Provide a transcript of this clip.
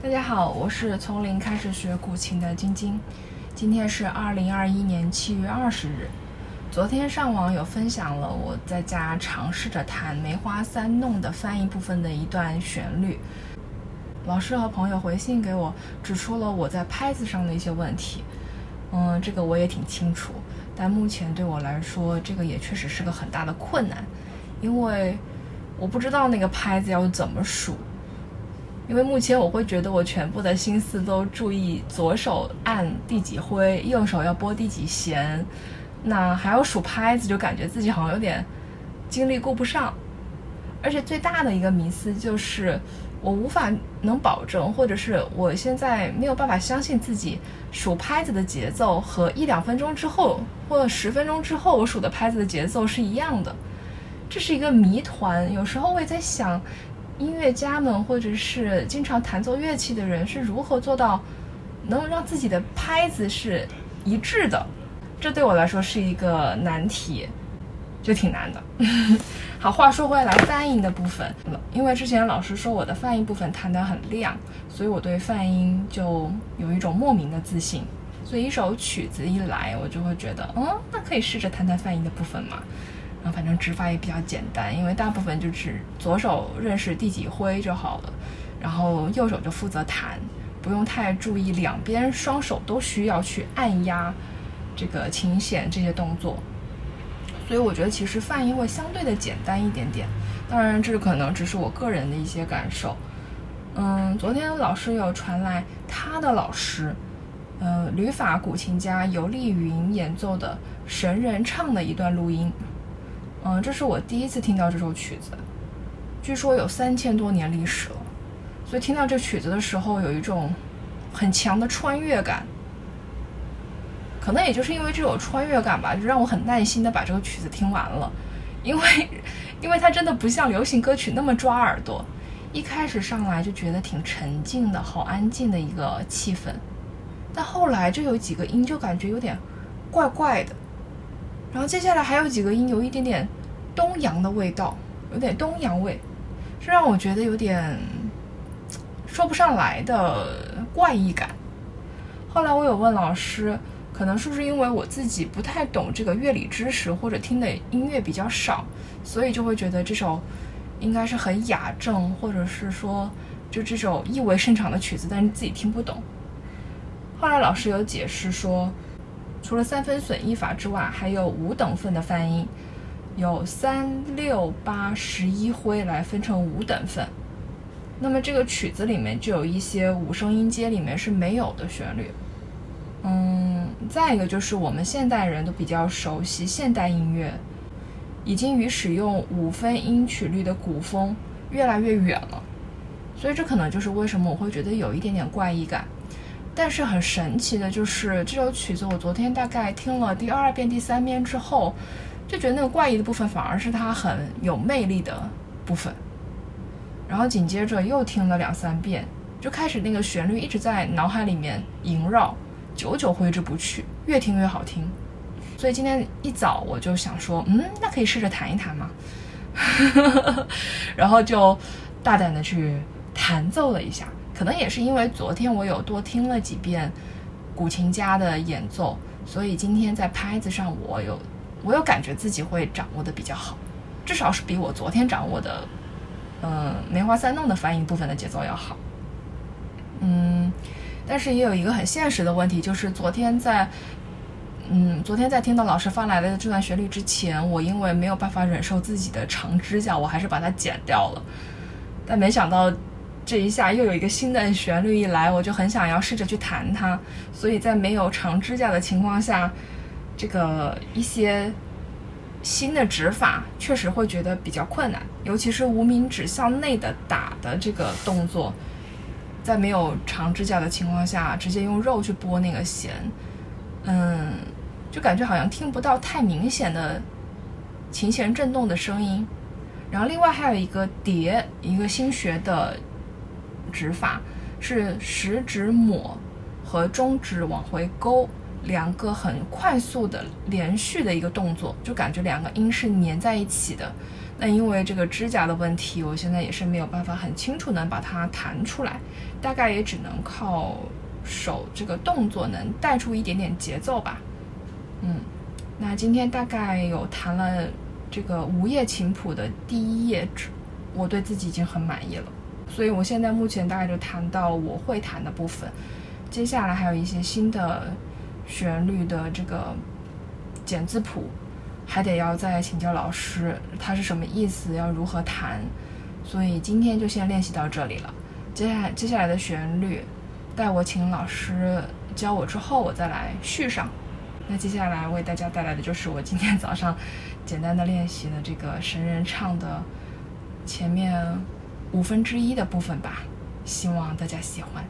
大家好，我是从零开始学古琴的晶晶。今天是二零二一年七月二十日。昨天上网有分享了我在家尝试着弹《梅花三弄》的翻译部分的一段旋律。老师和朋友回信给我，指出了我在拍子上的一些问题。嗯，这个我也挺清楚，但目前对我来说，这个也确实是个很大的困难，因为我不知道那个拍子要怎么数。因为目前我会觉得我全部的心思都注意左手按第几挥，右手要拨第几弦，那还要数拍子，就感觉自己好像有点精力顾不上。而且最大的一个迷思就是，我无法能保证，或者是我现在没有办法相信自己数拍子的节奏和一两分钟之后或者十分钟之后我数的拍子的节奏是一样的，这是一个谜团。有时候我也在想。音乐家们，或者是经常弹奏乐器的人，是如何做到能让自己的拍子是一致的？这对我来说是一个难题，就挺难的。好，话说回来，泛音的部分，因为之前老师说我的泛音部分弹得很亮，所以我对泛音就有一种莫名的自信。所以一首曲子一来，我就会觉得，嗯，那可以试着弹弹泛音的部分嘛。反正指法也比较简单，因为大部分就是左手认识第几挥就好了，然后右手就负责弹，不用太注意两边双手都需要去按压这个琴弦这些动作。所以我觉得其实泛音会相对的简单一点点，当然这可能只是我个人的一些感受。嗯，昨天老师有传来他的老师，呃，旅法古琴家尤丽云演奏的《神人唱》的一段录音。嗯，这是我第一次听到这首曲子，据说有三千多年历史了，所以听到这曲子的时候有一种很强的穿越感。可能也就是因为这种穿越感吧，就让我很耐心的把这个曲子听完了，因为因为它真的不像流行歌曲那么抓耳朵，一开始上来就觉得挺沉静的，好安静的一个气氛，但后来就有几个音就感觉有点怪怪的。然后接下来还有几个音，有一点点东洋的味道，有点东洋味，是让我觉得有点说不上来的怪异感。后来我有问老师，可能是不是因为我自己不太懂这个乐理知识，或者听的音乐比较少，所以就会觉得这首应该是很雅正，或者是说就这首意味深长的曲子，但是自己听不懂。后来老师有解释说。除了三分损益法之外，还有五等份的泛音，有三六八十一徽来分成五等份。那么这个曲子里面就有一些五声音阶里面是没有的旋律。嗯，再一个就是我们现代人都比较熟悉现代音乐，已经与使用五分音曲律的古风越来越远了，所以这可能就是为什么我会觉得有一点点怪异感。但是很神奇的就是这首曲子，我昨天大概听了第二遍、第三遍之后，就觉得那个怪异的部分反而是它很有魅力的部分。然后紧接着又听了两三遍，就开始那个旋律一直在脑海里面萦绕，久久挥之不去，越听越好听。所以今天一早我就想说，嗯，那可以试着弹一弹嘛，然后就大胆的去弹奏了一下。可能也是因为昨天我有多听了几遍古琴家的演奏，所以今天在拍子上我有我有感觉自己会掌握的比较好，至少是比我昨天掌握的，嗯，梅花三弄的翻译部分的节奏要好。嗯，但是也有一个很现实的问题，就是昨天在，嗯，昨天在听到老师发来的这段旋律之前，我因为没有办法忍受自己的长指甲，我还是把它剪掉了，但没想到。这一下又有一个新的旋律一来，我就很想要试着去弹它。所以在没有长指甲的情况下，这个一些新的指法确实会觉得比较困难，尤其是无名指向内的打的这个动作，在没有长指甲的情况下，直接用肉去拨那个弦，嗯，就感觉好像听不到太明显的琴弦震动的声音。然后另外还有一个叠，一个新学的。指法是食指抹和中指往回勾，两个很快速的连续的一个动作，就感觉两个音是粘在一起的。那因为这个指甲的问题，我现在也是没有办法很清楚能把它弹出来，大概也只能靠手这个动作能带出一点点节奏吧。嗯，那今天大概有弹了这个无叶琴谱的第一页纸，我对自己已经很满意了。所以我现在目前大概就弹到我会弹的部分，接下来还有一些新的旋律的这个简字谱。还得要再请教老师，它是什么意思，要如何弹，所以今天就先练习到这里了。接下来接下来的旋律，待我请老师教我之后，我再来续上。那接下来为大家带来的就是我今天早上简单的练习的这个神人唱的前面五分之一的部分吧，希望大家喜欢。